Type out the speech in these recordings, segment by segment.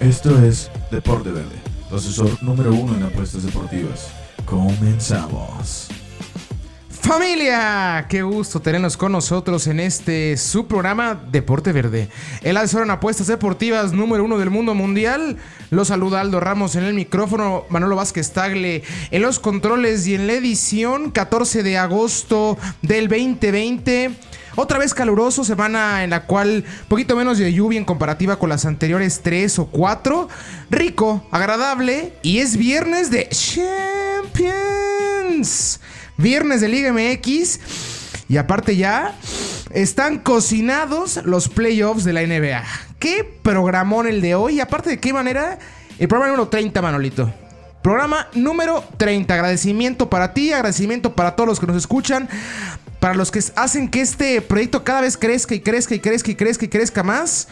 Esto es Deporte Verde, asesor número uno en apuestas deportivas. Comenzamos. Familia, qué gusto tenernos con nosotros en este su programa Deporte Verde. El asesor en apuestas deportivas número uno del mundo mundial. Lo saluda Aldo Ramos en el micrófono, Manolo Vázquez Tagle en los controles y en la edición 14 de agosto del 2020. Otra vez caluroso, semana en la cual poquito menos de lluvia en comparativa con las anteriores 3 o 4. Rico, agradable y es viernes de Champions. Viernes de Liga MX. Y aparte ya están cocinados los playoffs de la NBA. ¿Qué programón el de hoy? Y aparte de qué manera, el programa número 30, Manolito. Programa número 30. Agradecimiento para ti, agradecimiento para todos los que nos escuchan, para los que hacen que este proyecto cada vez crezca y crezca y crezca y crezca y crezca más.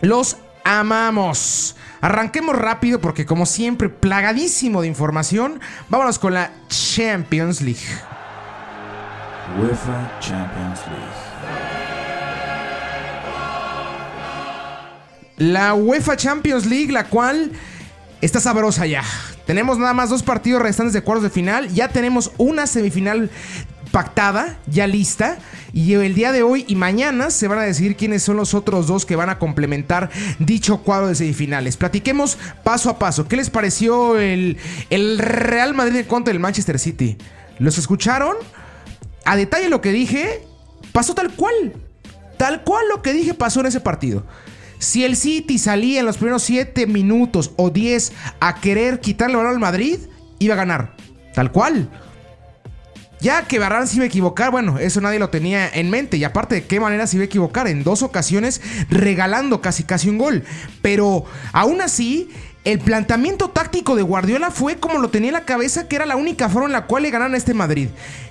Los amamos. Arranquemos rápido porque como siempre, plagadísimo de información. Vámonos con la Champions League. UEFA Champions League. La UEFA Champions League, la cual está sabrosa ya. Tenemos nada más dos partidos restantes de cuartos de final. Ya tenemos una semifinal pactada, ya lista. Y el día de hoy y mañana se van a decidir quiénes son los otros dos que van a complementar dicho cuadro de semifinales. Platiquemos paso a paso. ¿Qué les pareció el, el Real Madrid contra el Manchester City? ¿Los escucharon? A detalle lo que dije, pasó tal cual. Tal cual lo que dije pasó en ese partido. Si el City salía en los primeros 7 minutos o 10 a querer quitarle el balón al Madrid, iba a ganar. Tal cual. Ya que Barran se iba a equivocar, bueno, eso nadie lo tenía en mente. Y aparte de qué manera se iba a equivocar, en dos ocasiones regalando casi casi un gol. Pero aún así, el planteamiento táctico de Guardiola fue como lo tenía en la cabeza, que era la única forma en la cual le ganaron a este Madrid.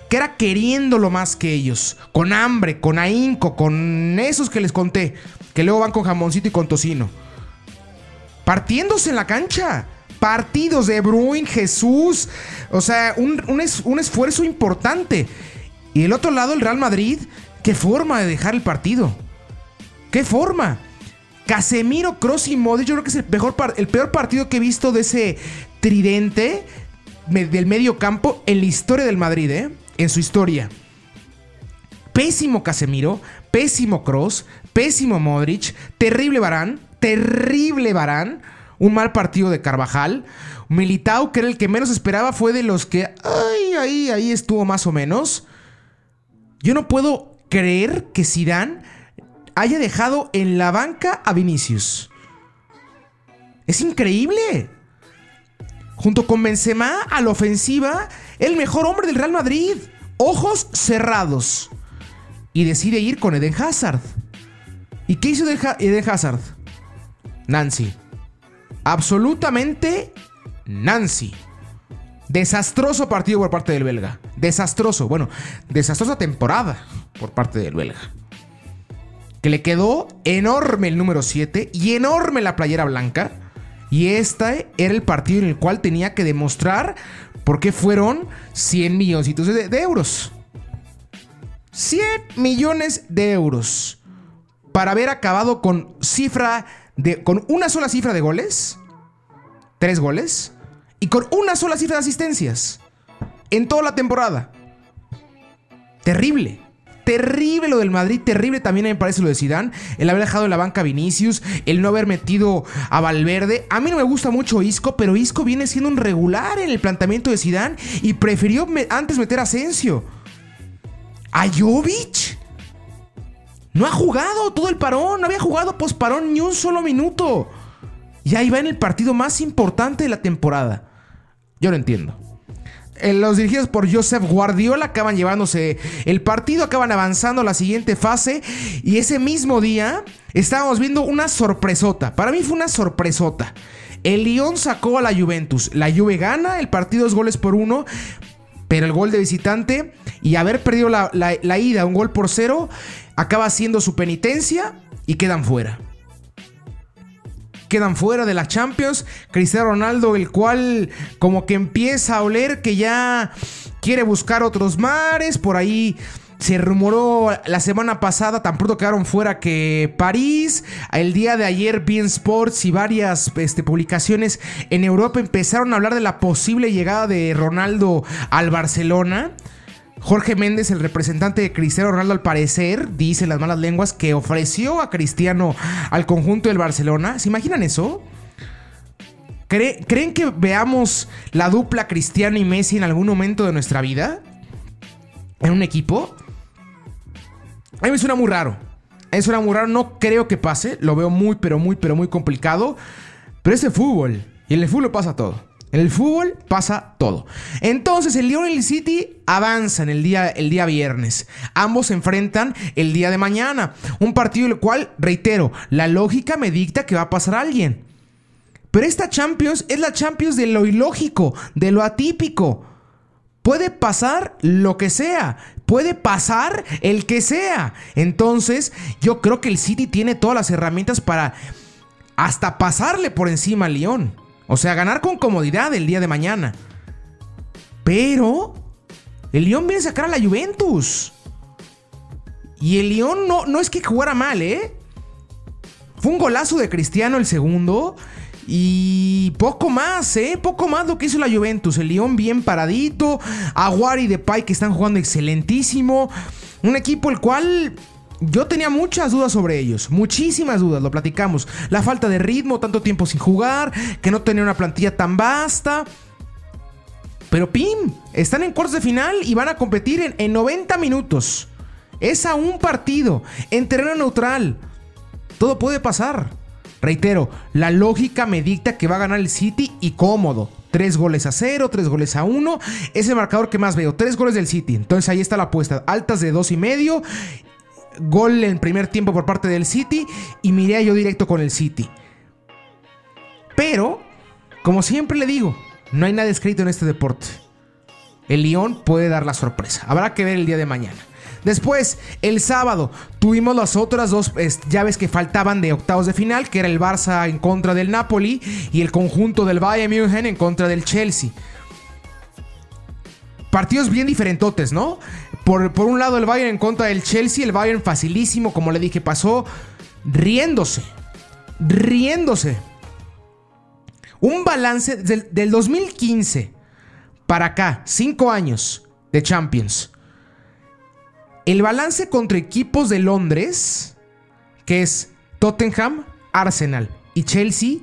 Que era queriéndolo más que ellos. Con hambre, con ahínco, con esos que les conté. Que luego van con jamoncito y con tocino. Partiéndose en la cancha partidos de Bruin, Jesús. O sea, un, un, esfuerzo importante. Y el otro lado, el Real Madrid, qué forma de dejar el partido. ¿Qué forma? Casemiro, Cross y Modric, yo creo que es el, mejor el peor partido que he visto de ese tridente del medio campo en la historia del Madrid, ¿eh? En su historia. Pésimo Casemiro, pésimo Cross, pésimo Modric, terrible Barán, terrible Barán un mal partido de Carvajal. Militao, que era el que menos esperaba, fue de los que. Ay, ahí, ahí estuvo más o menos. Yo no puedo creer que Zidane haya dejado en la banca a Vinicius. Es increíble. Junto con Benzema a la ofensiva, el mejor hombre del Real Madrid. Ojos cerrados. Y decide ir con Eden Hazard. ¿Y qué hizo Eden Hazard? Nancy. Absolutamente Nancy. Desastroso partido por parte del belga. Desastroso. Bueno, desastrosa temporada por parte del belga. Que le quedó enorme el número 7 y enorme la playera blanca. Y este era el partido en el cual tenía que demostrar por qué fueron 100 millones de, de euros. 100 millones de euros. Para haber acabado con cifra con una sola cifra de goles, tres goles, y con una sola cifra de asistencias en toda la temporada. Terrible. Terrible lo del Madrid, terrible también me parece lo de Zidane, el haber dejado en la banca a Vinicius, el no haber metido a Valverde. A mí no me gusta mucho Isco, pero Isco viene siendo un regular en el planteamiento de Zidane y prefirió antes meter a Asensio. ¿A Jovic? No ha jugado todo el parón, no había jugado posparón ni un solo minuto. Y ahí va en el partido más importante de la temporada. Yo lo entiendo. Eh, los dirigidos por Joseph Guardiola acaban llevándose el partido, acaban avanzando a la siguiente fase. Y ese mismo día estábamos viendo una sorpresota. Para mí fue una sorpresota. El Lyon sacó a la Juventus. La Juve gana, el partido dos goles por uno. Pero el gol de visitante y haber perdido la ida un gol por cero acaba haciendo su penitencia y quedan fuera. Quedan fuera de la Champions. Cristiano Ronaldo, el cual como que empieza a oler que ya quiere buscar otros mares. Por ahí Se rumoró la semana pasada, tan pronto quedaron fuera que París. El día de ayer, Bien Sports y varias este, publicaciones en Europa empezaron a hablar de la posible llegada de Ronaldo al Barcelona. Jorge Méndez, el representante de Cristiano Ronaldo, al parecer, dice las malas lenguas, que ofreció a Cristiano al conjunto del Barcelona. ¿Se imaginan eso? ¿Creen que veamos la dupla Cristiano y Messi en algún momento de nuestra vida? ¿En un equipo? A mí me suena muy raro. Me suena muy raro. No creo que pase. Lo veo muy, pero muy, pero muy complicado. Pero es el fútbol. Y en el fútbol pasa todo. En el fútbol pasa todo. Entonces el Lyon y el City avanzan el día, el día viernes. Ambos se enfrentan el día de mañana. Un partido el cual, reitero, la lógica me dicta que va a pasar alguien. Pero esta Champions es la Champions de lo ilógico, de lo atípico. Puede pasar lo que sea. Puede pasar el que sea. Entonces, yo creo que el City tiene todas las herramientas para hasta pasarle por encima al Lyon. O sea, ganar con comodidad el día de mañana. Pero el Lyon viene a sacar a la Juventus. Y el Lyon no, no es que jugara mal, ¿eh? Fue un golazo de Cristiano el segundo. Y poco más, ¿eh? Poco más lo que hizo la Juventus. El Lyon bien paradito. Aguari y Depay que están jugando excelentísimo. Un equipo el cual yo tenía muchas dudas sobre ellos, muchísimas dudas, lo platicamos. La falta de ritmo, tanto tiempo sin jugar, que no tenía una plantilla tan vasta. Pero Pim, están en cuartos de final y van a competir en, en 90 minutos. Es a un partido, en terreno neutral. Todo puede pasar. Reitero, la lógica me dicta que va a ganar el City y cómodo. Tres goles a cero, tres goles a uno. Es el marcador que más veo. Tres goles del City. Entonces ahí está la apuesta. Altas de dos y medio gol en primer tiempo por parte del City y miré yo directo con el City. Pero, como siempre le digo, no hay nada escrito en este deporte. El Lyon puede dar la sorpresa. Habrá que ver el día de mañana. Después, el sábado, tuvimos las otras dos llaves que faltaban de octavos de final, que era el Barça en contra del Napoli y el conjunto del Bayern München en contra del Chelsea partidos bien diferentotes, ¿no? Por, por, un lado el Bayern en contra del Chelsea, el Bayern facilísimo, como le dije, pasó riéndose, riéndose. Un balance del, del 2015 para acá, cinco años de Champions. El balance contra equipos de Londres, que es Tottenham, Arsenal y Chelsea,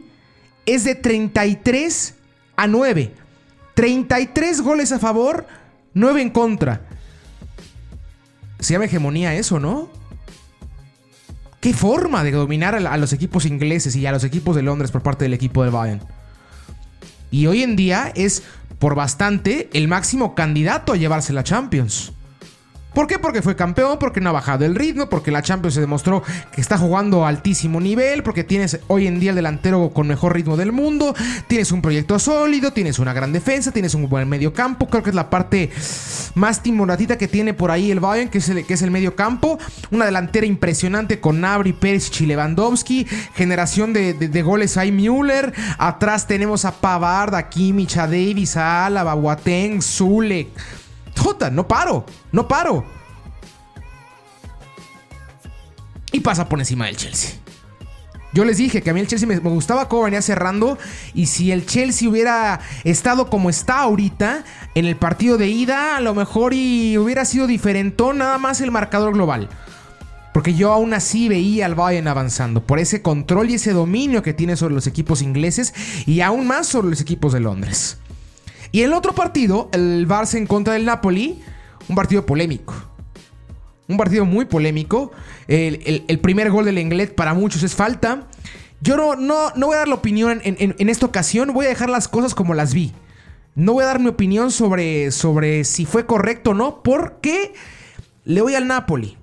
es de 33 a 9. 33 goles a favor, 9 en contra. Se llama hegemonía eso, ¿no? ¿Qué forma de dominar a los equipos ingleses y a los equipos de Londres por parte del equipo del Bayern? Y hoy en día es por bastante el máximo candidato a llevarse la Champions. ¿Por qué? Porque fue campeón, porque no ha bajado el ritmo, porque la Champions se demostró que está jugando a altísimo nivel, porque tienes hoy en día el delantero con mejor ritmo del mundo, tienes un proyecto sólido, tienes una gran defensa, tienes un buen medio campo, creo que es la parte más timoratita que tiene por ahí el Bayern, que es el, medio campo, una delantera impresionante con Nabri, Pérez y Lewandowski, generación de, goles ahí Müller, atrás tenemos a Pavard, a Kimmich, a Davis, a Alaba, Boateng, Zule no paro, no paro. Y pasa por encima del Chelsea. Yo les dije que a mí el Chelsea me, gustaba cómo venía cerrando. Y si el Chelsea hubiera estado como está ahorita, en el partido de ida, a lo mejor y hubiera sido diferentón nada más el marcador global. Porque yo aún así veía al Bayern avanzando por ese control y ese dominio que tiene sobre los equipos ingleses y aún más sobre los equipos de Londres. Y el otro partido, el Barça en contra del Napoli, un partido polémico. Un partido muy polémico. El, primer gol del Englet para muchos es falta. Yo no, no, no voy a dar la opinión en, esta ocasión, voy a dejar las cosas como las vi. No voy a dar mi opinión sobre, sobre si fue correcto o no, porque le voy al Napoli.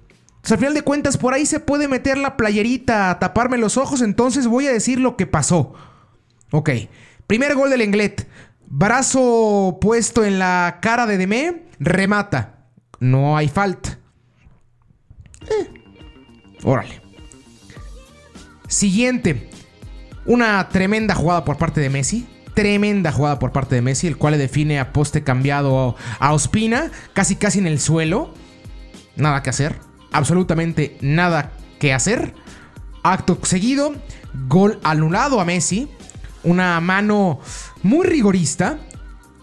al final de cuentas, por ahí se puede meter la playerita a taparme los ojos, entonces voy a decir lo que pasó. Ok, primer gol del Englet. Brazo puesto en la cara de Deme, remata. No hay falta. Eh, órale. Siguiente. Una tremenda jugada por parte de Messi. Tremenda jugada por parte de Messi, el cual le define a poste cambiado a Ospina, casi casi en el suelo. Nada que hacer. Absolutamente nada que hacer. Acto seguido, gol anulado a Messi. Una mano muy rigorista.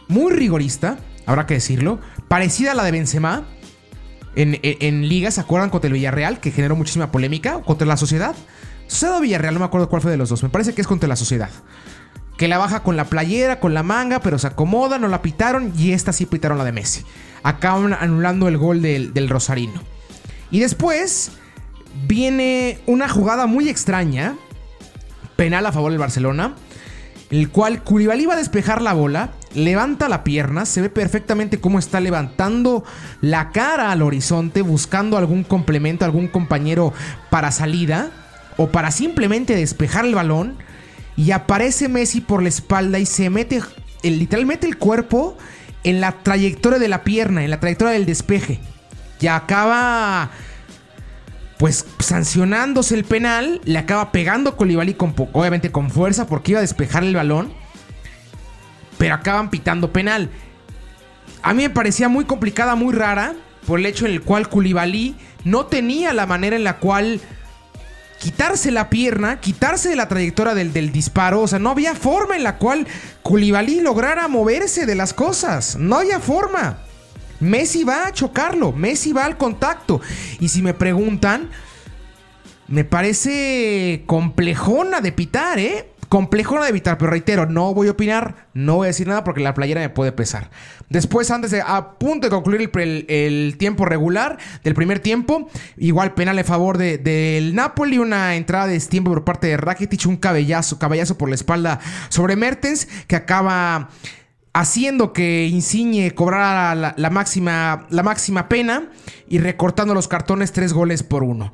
Muy rigorista, habrá que decirlo. Parecida a la de Benzema. En, en, Liga, ¿se acuerdan? Contra el Villarreal, que generó muchísima polémica. Contra la Sociedad. Sociedad Villarreal, no me acuerdo cuál fue de los dos. Me parece que es contra la Sociedad. Que la baja con la playera, con la manga, pero se acomoda, no la pitaron. Y esta sí pitaron la de Messi. Acaban anulando el gol del, del Rosarino. Y después viene una jugada muy extraña. Penal a favor del Barcelona el cual Koulibaly va a despejar la bola, levanta la pierna, se ve perfectamente cómo está levantando la cara al horizonte, buscando algún complemento, algún compañero para salida o para simplemente despejar el balón. Y aparece Messi por la espalda y se mete literalmente el cuerpo en la trayectoria de la pierna, en la trayectoria del despeje. Y acaba pues sancionándose el penal, le acaba pegando Colibali con obviamente con fuerza porque iba a despejar el balón, pero acaban pitando penal. A mí me parecía muy complicada, muy rara, por el hecho en el cual Koulibaly no tenía la manera en la cual quitarse la pierna, quitarse de la trayectoria del, disparo. O sea, no había forma en la cual Koulibaly lograra moverse de las cosas. No había forma. Messi va a chocarlo, Messi va al contacto. Y si me preguntan, me parece complejona de pitar, ¿eh? Complejona de evitar, pero reitero, no voy a opinar, no voy a decir nada porque la playera me puede pesar. Después, antes de a punto de concluir el, tiempo regular del primer tiempo, igual penal en favor del Napoli, una entrada de tiempo por parte de Rakitic, un cabellazo, cabellazo por la espalda sobre Mertens, que acaba haciendo que Insigne cobrara la, máxima, la máxima pena y recortando los cartones tres goles por uno.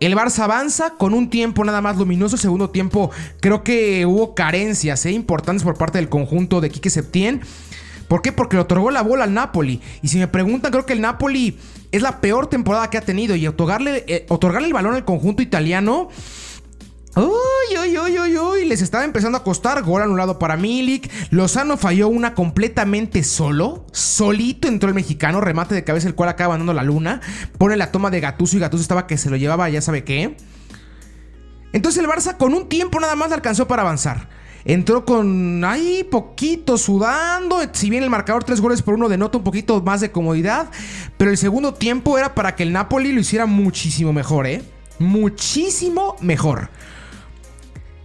El Barça avanza con un tiempo nada más luminoso. Segundo tiempo, creo que hubo carencias ¿eh? importantes por parte del conjunto de Quique Septién. ¿Por qué? Porque le otorgó la bola al Napoli. Y si me preguntan, creo que el Napoli es la peor temporada que ha tenido. Y otorgarle, eh, otorgarle el balón al conjunto italiano Uy, uy, uy, uy, uy, les estaba empezando a costar. Gol anulado para Milik. Lozano falló una completamente solo. Solito entró el mexicano. Remate de cabeza, el cual acaba dando la luna. Pone la toma de Gatuso y Gatuso estaba que se lo llevaba, ya sabe qué. Entonces el Barça con un tiempo nada más alcanzó para avanzar. Entró con ahí poquito sudando. Si bien el marcador tres goles por uno denota un poquito más de comodidad. Pero el segundo tiempo era para que el Napoli lo hiciera muchísimo mejor, ¿eh? Muchísimo mejor.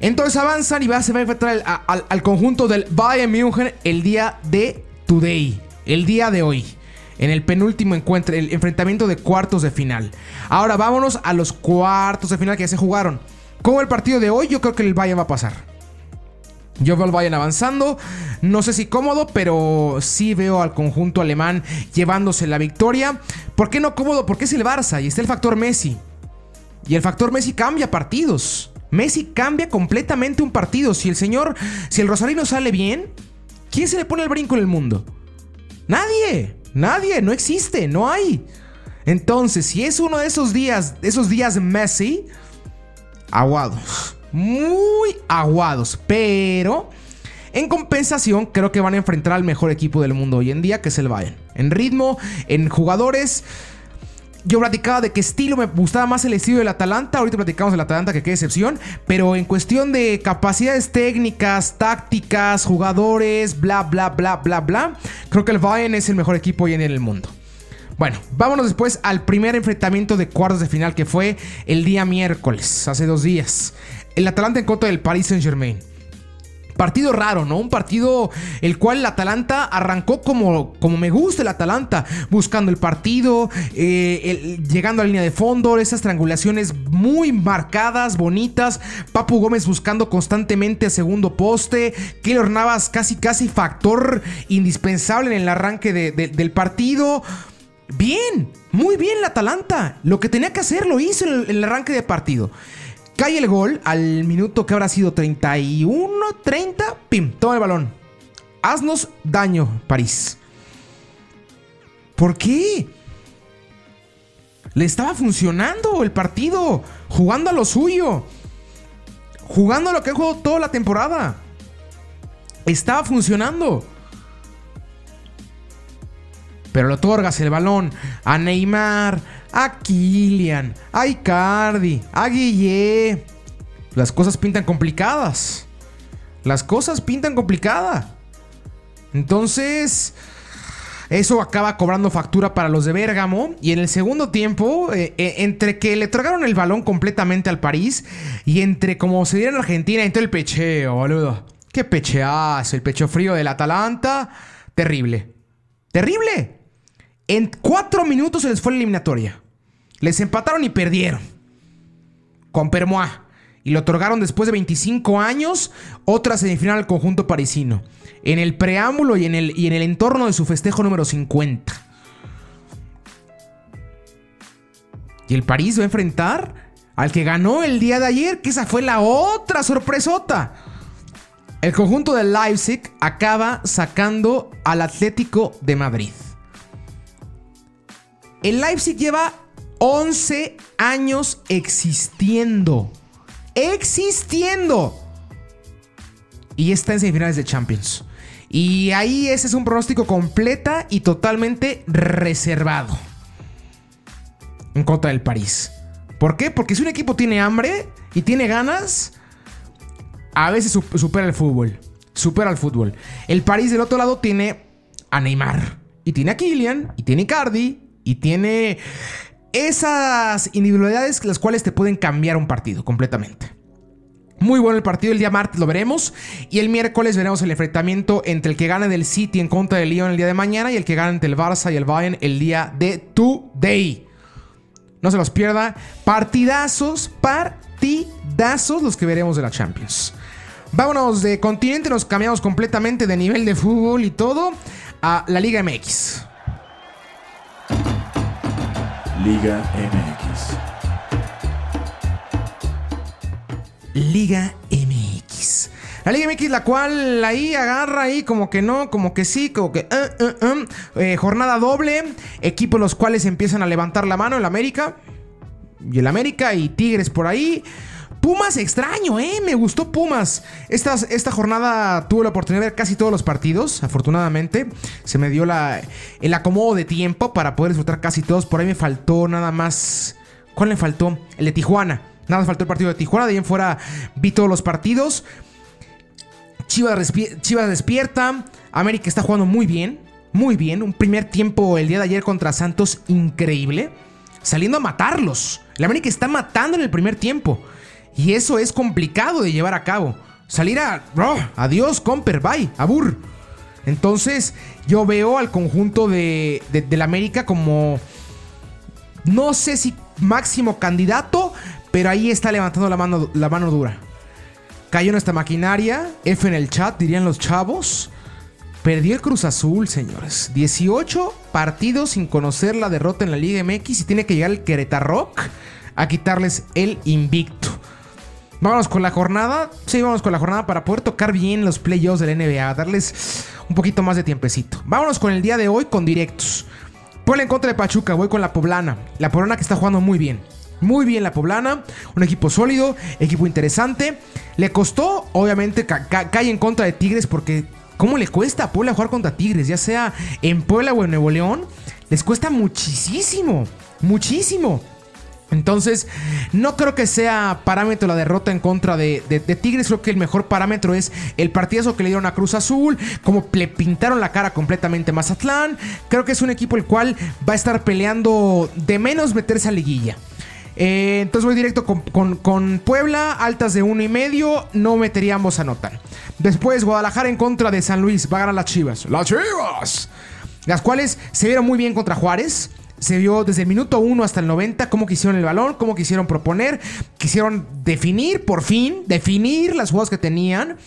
Entonces avanzan y va, se va a enfrentar al, conjunto del Bayern München el día de today, el día de hoy. En el penúltimo encuentro, el enfrentamiento de cuartos de final. Ahora vámonos a los cuartos de final que ya se jugaron. Como el partido de hoy, yo creo que el Bayern va a pasar. Yo veo al Bayern avanzando. No sé si cómodo, pero sí veo al conjunto alemán llevándose la victoria. ¿Por qué no cómodo? Porque es el Barça y está el factor Messi. Y el factor Messi cambia partidos. Messi cambia completamente un partido. Si el señor, si el Rosarino sale bien, ¿quién se le pone el brinco en el mundo? Nadie, nadie, no existe, no hay. Entonces, si es uno de esos días, esos días Messi, aguados, muy aguados, pero en compensación creo que van a enfrentar al mejor equipo del mundo hoy en día, que es el Bayern. En ritmo, en jugadores yo platicaba de qué estilo me gustaba más el estilo del Atalanta. Ahorita platicamos del Atalanta, que qué excepción. Pero en cuestión de capacidades técnicas, tácticas, jugadores, bla, bla, bla, bla, bla. Creo que el Bayern es el mejor equipo hoy en el mundo. Bueno, vámonos después al primer enfrentamiento de cuartos de final que fue el día miércoles, hace dos días. El Atalanta en contra del Paris Saint Germain. Partido raro, ¿no? Un partido el cual el Atalanta arrancó como, como me gusta el Atalanta, buscando el partido, eh, llegando a la línea de fondo, esas triangulaciones muy marcadas, bonitas. Papu Gómez buscando constantemente a segundo poste. Keylor Navas casi, casi factor indispensable en el arranque del partido. Bien, muy bien el Atalanta. Lo que tenía que hacer lo hizo en el arranque de partido. Cae el gol al minuto que habrá sido 31, 30. Pim, toma el balón. Haznos daño, París. ¿Por qué? Le estaba funcionando el partido. Jugando a lo suyo. Jugando a lo que ha jugado toda la temporada. Estaba funcionando. Pero le otorgas el balón a Neymar, a Kilian, a Icardi, a Guille. Las cosas pintan complicadas. Las cosas pintan complicadas. Entonces, eso acaba cobrando factura para los de Bérgamo. Y en el segundo tiempo, eh, eh, entre que le tragaron el balón completamente al París y entre como se diera en Argentina, entró el pecheo, boludo. Qué pecheazo, el pecho frío del Atalanta. Terrible. Terrible. En cuatro minutos se les fue la eliminatoria. Les empataron y perdieron. Con Permois. Y le otorgaron después de 25 años otra semifinal al conjunto parisino. En el preámbulo y en el, y en el entorno de su festejo número 50. Y el París va a enfrentar al que ganó el día de ayer, que esa fue la otra sorpresota. El conjunto de Leipzig acaba sacando al Atlético de Madrid. El Leipzig lleva 11 años existiendo. Existiendo. Y está en semifinales de Champions. Y ahí ese es un pronóstico completa y totalmente reservado. En contra del París. ¿Por qué? Porque si un equipo tiene hambre y tiene ganas, a veces supera el fútbol. Supera el fútbol. El París del otro lado tiene a Neymar. Y tiene a Kylian. Y tiene a Cardi. Y tiene esas individualidades las cuales te pueden cambiar un partido completamente. Muy bueno el partido, el día martes lo veremos. Y el miércoles veremos el enfrentamiento entre el que gane del City en contra del Lyon el día de mañana y el que gane entre el Barça y el Bayern el día de Today. No se los pierda. Partidazos, partidazos los que veremos de la Champions. Vámonos de continente, nos cambiamos completamente de nivel de fútbol y todo a la Liga MX. Liga MX. Liga MX. La Liga MX, la cual ahí agarra ahí como que no, como que sí, como que... Uh, uh. Eh, jornada doble, equipos los cuales empiezan a levantar la mano, el América. Y el América y Tigres por ahí. Pumas extraño, ¿eh? Me gustó Pumas. Esta, esta jornada tuve la oportunidad de ver casi todos los partidos, afortunadamente. Se me dio la, el acomodo de tiempo para poder disfrutar casi todos. Por ahí me faltó nada más... ¿Cuál le faltó? El de Tijuana. Nada más faltó el partido de Tijuana. De ahí en fuera vi todos los partidos. Chivas, Chivas despierta. América está jugando muy bien. Muy bien. Un primer tiempo el día de ayer contra Santos increíble. Saliendo a matarlos. La América está matando en el primer tiempo. Y eso es complicado de llevar a cabo. Salir a... Oh, adiós, Comper, bye, abur. Entonces yo veo al conjunto de, de, la América como... No sé si máximo candidato, pero ahí está levantando la mano, la mano dura. Cayó nuestra maquinaria. F en el chat, dirían los chavos. Perdió el Cruz Azul, señores. 18 partidos sin conocer la derrota en la Liga MX y tiene que llegar el Querétaro a quitarles el invicto. Vámonos con la jornada. Sí, vamos con la jornada para poder tocar bien los playoffs del NBA, darles un poquito más de tiempecito. Vámonos con el día de hoy con directos. Puebla en contra de Pachuca, voy con la Poblana. La Poblana que está jugando muy bien. Muy bien la Poblana, un equipo sólido, equipo interesante. Le costó, obviamente, cae en contra de Tigres porque ¿cómo le cuesta a Puebla jugar contra Tigres? Ya sea en Puebla o en Nuevo León, les cuesta muchísimo, muchísimo. Entonces, no creo que sea parámetro la derrota en contra de, Tigres. Creo que el mejor parámetro es el partidazo que le dieron a Cruz Azul, como le pintaron la cara completamente Mazatlán. Creo que es un equipo el cual va a estar peleando de menos meterse a liguilla. Eh, entonces voy directo con, Puebla, altas de uno y medio, no meteríamos a anotar. Después Guadalajara en contra de San Luis, va a ganar las Chivas. Las Chivas. Las cuales se vieron muy bien contra Juárez se vio desde el minuto 1 hasta el 90 cómo quisieron el balón, cómo quisieron proponer, quisieron definir, por fin, definir las jugadas que tenían.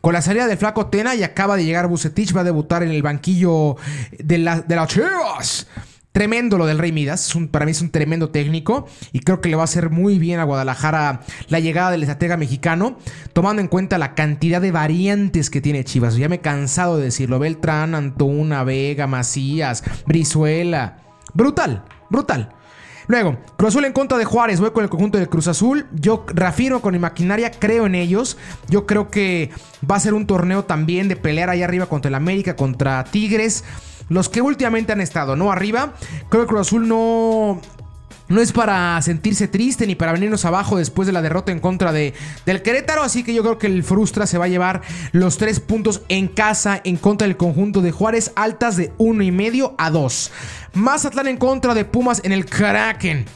Con la salida del Flaco Tena y acaba de llegar Bucetich, va a debutar en el banquillo de, la, de las Chivas. Tremendo lo del Rey Midas, para mí es un tremendo técnico y creo que le va a hacer muy bien a Guadalajara la llegada del estratega mexicano, tomando en cuenta la cantidad de variantes que tiene Chivas. Ya me he cansado de decirlo, Beltrán, Antuna, Vega, Macías, Brizuela. Brutal, brutal. Luego, Cruz Azul en contra de Juárez, voy con el conjunto del Cruz Azul. Yo reafirmo con mi maquinaria, creo en ellos. Yo creo que va a ser un torneo también de pelear ahí arriba contra el América, contra Tigres. Los que últimamente han estado, ¿no? Arriba. Creo que Cruz Azul no. No es para sentirse triste ni para venirnos abajo después de la derrota en contra de, del Querétaro. Así que yo creo que el Frustra se va a llevar los tres puntos en casa en contra del conjunto de Juárez, altas de uno y medio a 2. Mazatlán en contra de Pumas en el Kraken.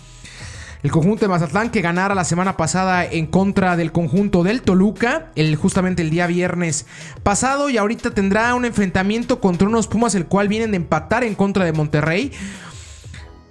El conjunto de Mazatlán que ganara la semana pasada en contra del conjunto del Toluca, el, justamente el día viernes pasado, y ahorita tendrá un enfrentamiento contra unos Pumas, el cual vienen de empatar en contra de Monterrey.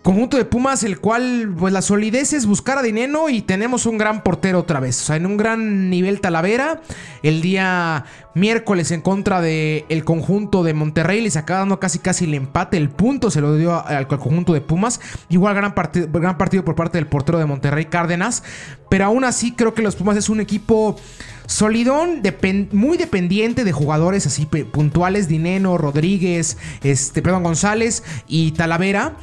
Conjunto de Pumas, el cual, pues la solidez es buscar a dinero y tenemos un gran portero otra vez. O sea, en un gran nivel Talavera. El día miércoles en contra del el conjunto de Monterrey les acaba dando casi casi el empate. El punto se lo dio al, conjunto de Pumas. Igual gran, gran partido por parte del portero de Monterrey, Cárdenas. Pero aún así creo que los Pumas es un equipo solidón, muy dependiente de jugadores así puntuales. Dineno, Rodríguez, este, perdón, González y Talavera.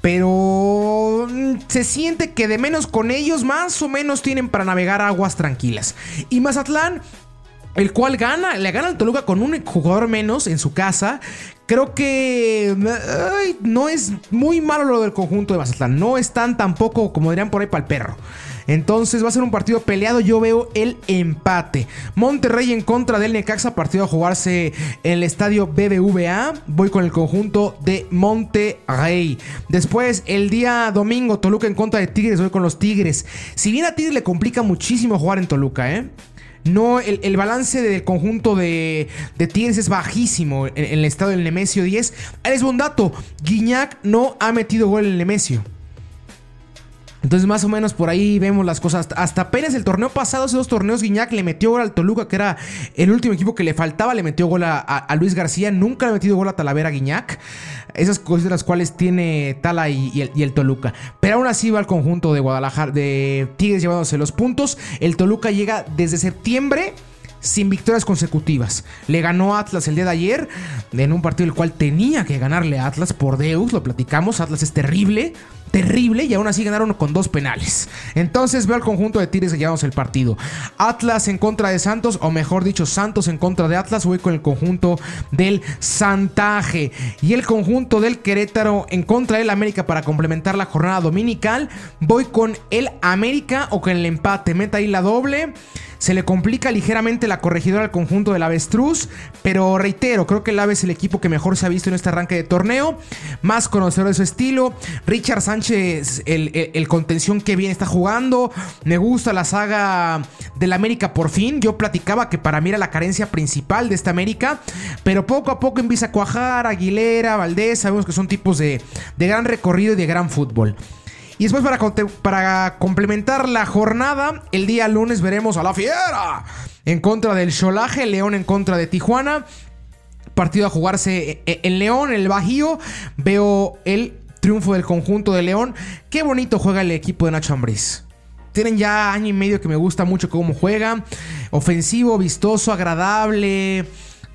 Pero mm, se siente que de menos con ellos más o menos tienen para navegar aguas tranquilas. Y Mazatlán el cual gana, le gana al Toluca con un jugador menos en su casa. Creo que no es muy malo lo del conjunto de Mazatlán. No es tan tampoco como dirían por ahí para el perro. Entonces va a ser un partido peleado. Yo veo el empate. Monterrey en contra del Necaxa. Partido a jugarse en el estadio BBVA. Voy con el conjunto de Monterrey. Después, el día domingo, Toluca en contra de Tigres. Voy con los Tigres. Si bien a Tigres le complica muchísimo jugar en Toluca, ¿eh? No, el, balance del conjunto de, Tigres es bajísimo en, el estado del Nemesio 10. Es un dato. Guiñac no ha metido gol en el Nemesio. Entonces, más o menos por ahí vemos las cosas. Hasta apenas el torneo pasado, esos dos torneos, Guiñac le metió gol al Toluca, que era el último equipo que le faltaba. Le metió gol a, Luis García. Nunca le ha metido gol a Talavera Guiñac. Esas cosas de las cuales tiene Tala y, el, el, Toluca. Pero aún así va al conjunto de Guadalajara, de Tigres llevándose los puntos. El Toluca llega desde septiembre sin victorias consecutivas. Le ganó Atlas el día de ayer en un partido el cual tenía que ganarle a Atlas por Deus, lo platicamos, Atlas es terrible terrible y aún así ganaron con dos penales. Entonces veo al conjunto de Tigres que llevamos el partido. Atlas en contra de Santos, o mejor dicho, Santos en contra de Atlas. Voy con el conjunto del Santaje y el conjunto del Querétaro en contra del América para complementar la jornada dominical. Voy con el América o con el empate. Meta ahí la doble. Se le complica ligeramente la corregidora al conjunto del Avestruz, pero reitero, creo que el Ave es el equipo que mejor se ha visto en este arranque de torneo, más conocedor de su estilo. Richard Sánchez, el, contención que bien está jugando. Me gusta la saga del América por fin. Yo platicaba que para mí era la carencia principal de esta América, pero poco a poco empieza a cuajar. Aguilera, Valdés, sabemos que son tipos de, de gran recorrido y de gran fútbol. Y después para, para complementar la jornada, el día lunes veremos a la Fiera en contra del Cholaje, León en contra de Tijuana. Partido a jugarse e-, en León, el Bajío. Veo el triunfo del conjunto de León. Qué bonito juega el equipo de Nacho Ambriz. Tienen ya año y medio que me gusta mucho cómo juega. Ofensivo, vistoso, agradable.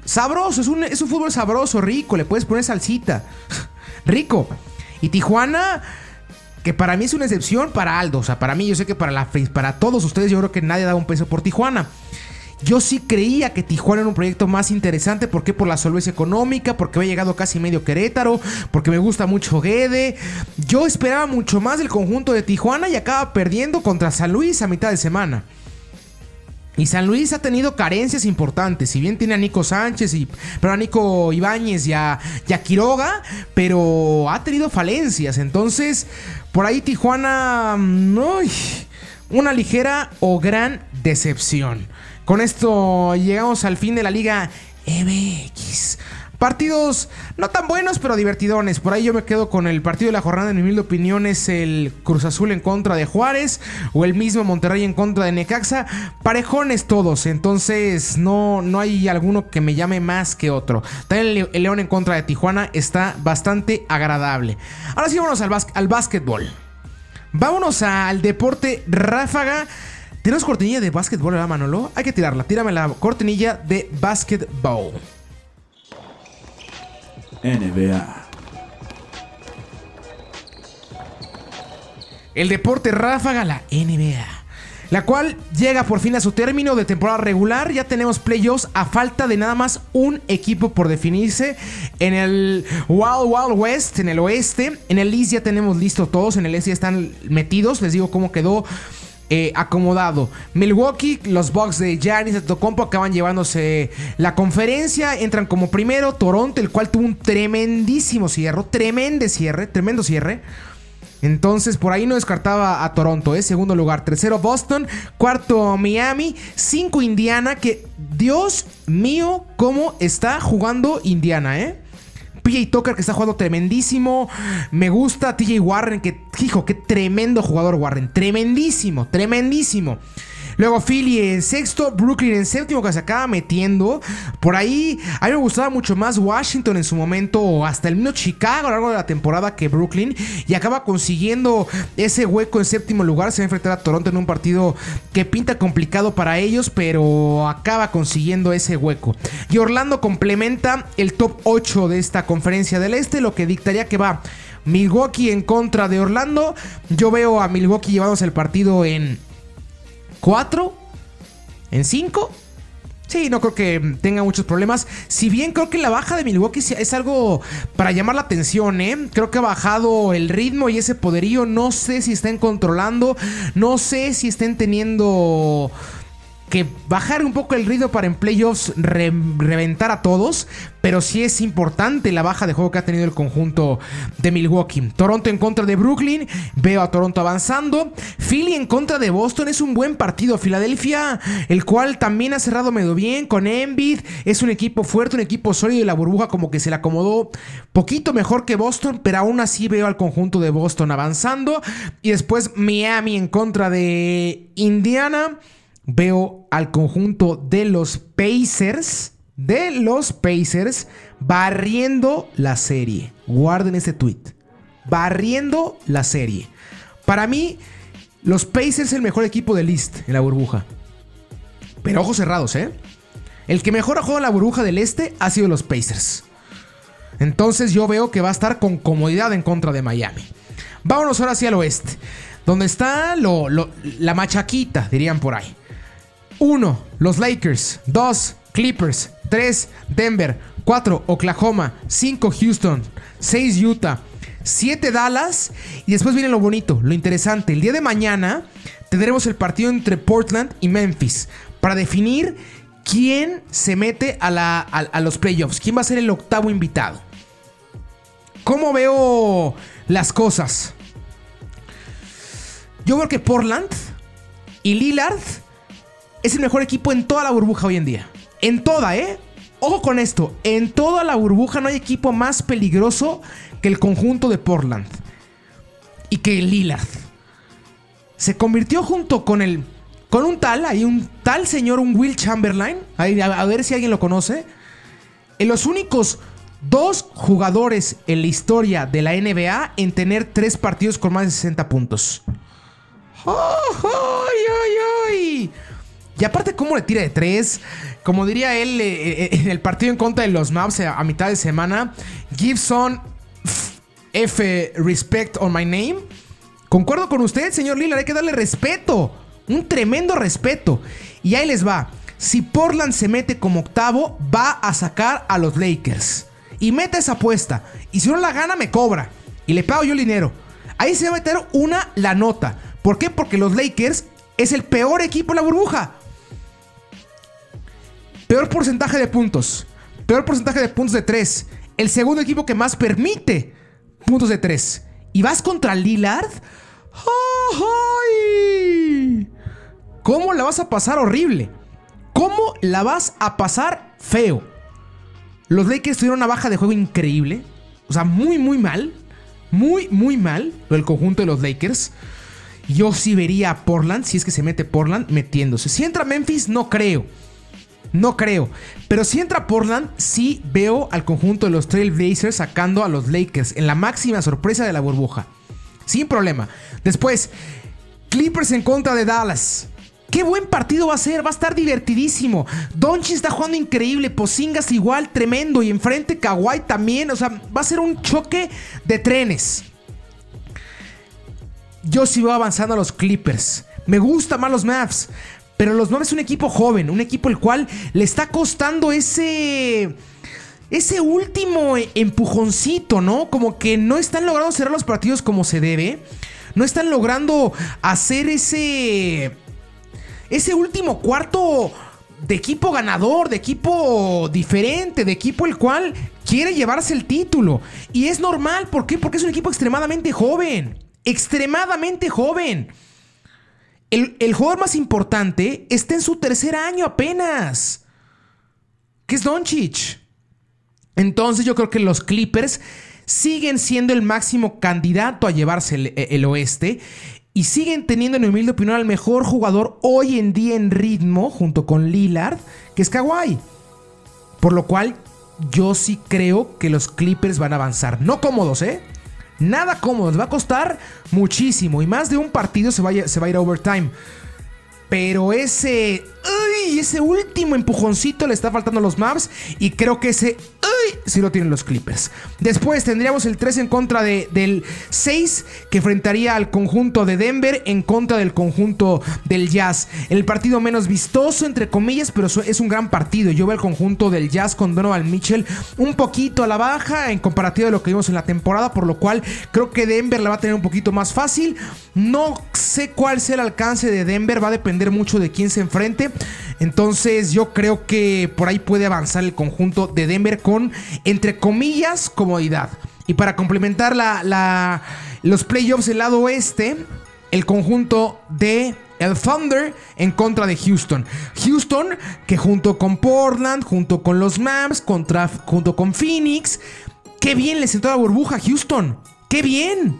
Sabroso, es un, es un fútbol sabroso, rico. Le puedes poner salsita. rico. Y Tijuana que para mí es una excepción para Aldo. O sea, para mí, yo sé que para, la, para todos ustedes, yo creo que nadie da un peso por Tijuana. Yo sí creía que Tijuana era un proyecto más interesante. ¿Por qué? Por la solvencia económica, porque había llegado casi medio Querétaro, porque me gusta mucho Guede. Yo esperaba mucho más del conjunto de Tijuana y acaba perdiendo contra San Luis a mitad de semana. Y San Luis ha tenido carencias importantes. Si bien tiene a Nico Sánchez y pero a Nico Ibáñez y a, Quiroga, pero ha tenido falencias. Entonces, por ahí Tijuana. Mm, una ligera o gran decepción. Con esto llegamos al fin de la Liga MX. Partidos no tan buenos, pero divertidones. Por ahí yo me quedo con el partido de la jornada, en mi humilde opinión, es el Cruz Azul en contra de Juárez o el mismo Monterrey en contra de Necaxa. Parejones todos, entonces no, no hay alguno que me llame más que otro. También el León en contra de Tijuana está bastante agradable. Ahora sí, vámonos al, al básquetbol. Vámonos al deporte ráfaga. ¿Tenemos cortinilla de básquetbol, verdad, Manolo? Hay que tirarla. Tírame la cortinilla de básquetbol. NBA. El deporte ráfaga, la NBA. la cual llega por fin a su término de temporada regular. Ya tenemos playoffs a falta de nada más un equipo por definirse. En el Wild Wild West, en el oeste. En el East ya tenemos listo todos. En el Este ya están metidos. Les digo cómo quedó. Eh, acomodado. Milwaukee, los Bucks de Giannis Antetokounmpo acaban llevándose la conferencia, entran como primero. Toronto, el cual tuvo un tremendísimo cierre, tremendo cierre, tremendo cierre. Entonces, por ahí no descartaba a Toronto, ¿eh? Segundo lugar. Tercero, Boston. Cuarto, Miami. Cinco, Indiana. Que, Dios mío, cómo está jugando Indiana, ¿eh? PJ Tucker que está jugando tremendísimo. Me gusta TJ Warren, que, hijo, qué tremendo jugador Warren. Tremendísimo, tremendísimo. Luego Philly en sexto, Brooklyn en séptimo que se acaba metiendo. Por ahí, a mí me gustaba mucho más Washington en su momento, o hasta el mismo Chicago a lo largo de la temporada que Brooklyn. Y acaba consiguiendo ese hueco en séptimo lugar. Se va a enfrentar a Toronto en un partido que pinta complicado para ellos, pero acaba consiguiendo ese hueco. Y Orlando complementa el top 8 de esta conferencia del Este, lo que dictaría que va Milwaukee en contra de Orlando. Yo veo a Milwaukee llevándose el partido en ¿Cuatro? ¿En cinco? Sí, no creo que tenga muchos problemas. Si bien creo que la baja de Milwaukee es algo para llamar la atención, ¿eh? Creo que ha bajado el ritmo y ese poderío. No sé si estén controlando. No sé si estén teniendo que bajar un poco el ritmo para en playoffs reventar a todos, pero sí es importante la baja de juego que ha tenido el conjunto de Milwaukee. Toronto en contra de Brooklyn, veo a Toronto avanzando. Philly en contra de Boston es un buen partido. Filadelfia, el cual también ha cerrado medio bien con Embiid, es un equipo fuerte, un equipo sólido y la burbuja como que se le acomodó poquito mejor que Boston, pero aún así veo al conjunto de Boston avanzando. Y después Miami en contra de Indiana veo al conjunto de los Pacers, de los Pacers, barriendo la serie. Guarden este tweet. Barriendo la serie. Para mí, los Pacers es el mejor equipo del East en la burbuja. Pero ojos cerrados, ¿eh? El que mejor ha jugado en la burbuja del Este ha sido los Pacers. Entonces yo veo que va a estar con comodidad en contra de Miami. Vámonos ahora hacia el oeste. Donde está la machaquita, dirían por ahí. 1. Los Lakers. 2. Clippers. 3. Denver. 4. Oklahoma. 5. Houston. 6. Utah. 7 Dallas. Y después viene lo bonito, lo interesante. El día de mañana tendremos el partido entre Portland y Memphis. Para definir quién se mete a, a los playoffs. ¿Quién va a ser el octavo invitado? ¿Cómo veo las cosas? Yo creo que Portland y Lillard es el mejor equipo en toda la burbuja hoy en día. En toda, ¿eh? Ojo con esto, en toda la burbuja no hay equipo más peligroso que el conjunto de Portland. Y que Lillard. Se convirtió junto con el... Con un tal, hay un tal señor, un Will Chamberlain. A ver si alguien lo conoce. En los únicos dos jugadores en la historia de la NBA en tener tres partidos con más de 60 puntos. ¡Ay, ay, ay! Y aparte, cómo le tira de tres. Como diría él eh, eh, en el partido en contra de los Maps a, mitad de semana. Gibson F. Respect on my name. Concuerdo con usted, señor Lillard. Hay que darle respeto. Un tremendo respeto. Y ahí les va. Si Portland se mete como octavo, va a sacar a los Lakers. Y mete esa apuesta. Y si no la gana, me cobra. Y le pago yo el dinero. Ahí se va a meter una la nota. ¿Por qué? Porque los Lakers es el peor equipo en la burbuja. Peor porcentaje de puntos. Peor porcentaje de puntos de 3. El segundo equipo que más permite puntos de 3. ¿Y vas contra Lillard? ¡Ay! ¿Cómo la vas a pasar horrible? ¿Cómo la vas a pasar feo? Los Lakers tuvieron una baja de juego increíble. O sea, muy, muy mal. Muy, muy mal. El conjunto de los Lakers. Yo sí vería a Portland, si es que se mete Portland, metiéndose. Si entra Memphis, no creo. No creo. Pero si entra Portland, sí veo al conjunto de los Trailblazers sacando a los Lakers en la máxima sorpresa de la burbuja. Sin problema. Después, Clippers en contra de Dallas. Qué buen partido va a ser, va a estar divertidísimo. Donchi está jugando increíble, Pozingas igual, tremendo. Y enfrente Kawhi también. O sea, va a ser un choque de trenes. Yo sí voy avanzando a los Clippers. Me gusta más los Mavs. Pero los Mavs es un equipo joven, un equipo el cual le está costando ese ese último empujoncito, ¿no? Como que no están logrando cerrar los partidos como se debe. No están logrando hacer ese. Ese último cuarto de equipo ganador, de equipo diferente, de equipo el cual quiere llevarse el título. Y es normal, ¿por qué? Porque es un equipo extremadamente joven. Extremadamente joven. El, el jugador más importante está en su tercer año apenas. Que es Doncic. Entonces yo creo que los Clippers siguen siendo el máximo candidato a llevarse el, oeste y siguen teniendo en mi humilde opinión al mejor jugador hoy en día en ritmo junto con Lillard, que es Kawhi. Por lo cual yo sí creo que los Clippers van a avanzar. No cómodos, ¿eh? Nada cómodos. Va a costar muchísimo. Y más de un partido se va a, ir a overtime. Pero ese. ¡Uy! Ese último empujoncito le está faltando a los Mavs. Y creo que ese. ¡Uy! Sí lo tienen los Clippers. Después tendríamos el 3 en contra de, del 6. Que enfrentaría al conjunto de Denver en contra del conjunto del Jazz. El partido menos vistoso, entre comillas. Pero es un gran partido. Yo veo el conjunto del Jazz con Donovan Mitchell un poquito a la baja. En comparativo de lo que vimos en la temporada. Por lo cual creo que Denver la va a tener un poquito más fácil. No sé cuál sea el alcance de Denver. Va a depender mucho de quién se enfrente. Entonces yo creo que por ahí puede avanzar el conjunto de Denver con, entre comillas, comodidad. Y para complementar la, los playoffs del lado oeste, el conjunto de el Thunder en contra de Houston. Houston que junto con Portland, junto con los contra, junto con Phoenix, qué bien le sentó la burbuja Houston. Qué bien.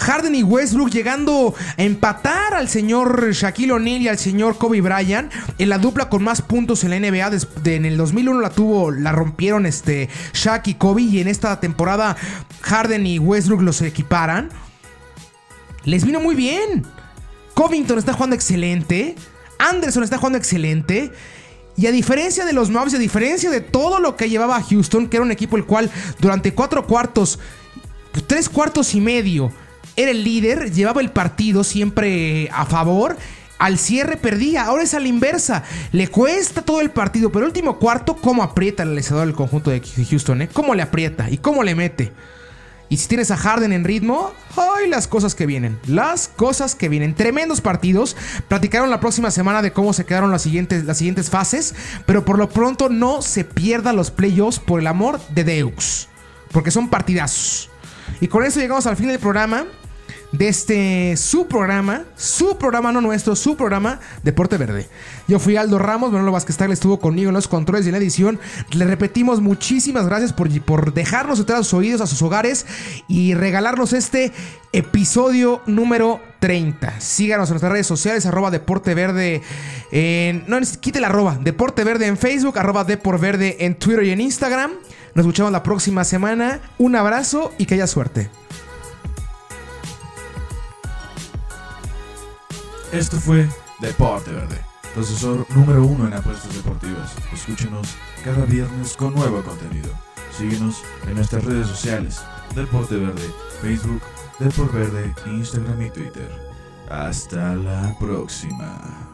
Harden y Westbrook llegando a empatar al señor Shaquille O'Neal y al señor Kobe Bryant en la dupla con más puntos en la NBA. en el 2001 la tuvo, la rompieron este Shaq y Kobe y en esta temporada Harden y Westbrook los equiparan. Les vino muy bien. Covington está jugando excelente. Anderson está jugando excelente. Y a diferencia de los Mavs, a diferencia de todo lo que llevaba Houston, que era un equipo el cual durante cuatro cuartos, tres cuartos y medio, era el líder, llevaba el partido siempre a favor. Al cierre perdía, ahora es a la inversa. Le cuesta todo el partido, pero último cuarto, ¿cómo aprieta el lesador del conjunto de Houston? Eh? ¿Cómo le aprieta y cómo le mete? Y si tienes a Harden en ritmo, ¡ay! Las cosas que vienen. Las cosas que vienen. Tremendos partidos. Platicaron la próxima semana de cómo se quedaron las siguientes, las siguientes fases. Pero por lo pronto no se pierdan los playoffs por el amor de Deux. Porque son partidazos. Y con eso llegamos al fin del programa de este su programa, su programa, no nuestro, su programa Deporte Verde. Yo fui Aldo Ramos, Manolo Vázquez Tagle estuvo conmigo en los controles y en la edición. Le repetimos muchísimas gracias por, por dejarnos entrar a sus oídos, a sus hogares y regalarnos este episodio número 30. Síganos en nuestras redes sociales, arroba Deporte Verde en... No, quite la arroba, Deporte Verde en Facebook, arroba Deporte Verde en Twitter y en Instagram. Nos escuchamos la próxima semana. Un abrazo y que haya suerte. Esto fue Deporte Verde, profesor número uno en apuestas deportivas. Escúchenos cada viernes con nuevo contenido. Síguenos en nuestras redes sociales, Deporte Verde, Facebook, Deporte Verde, Instagram y Twitter. Hasta la próxima.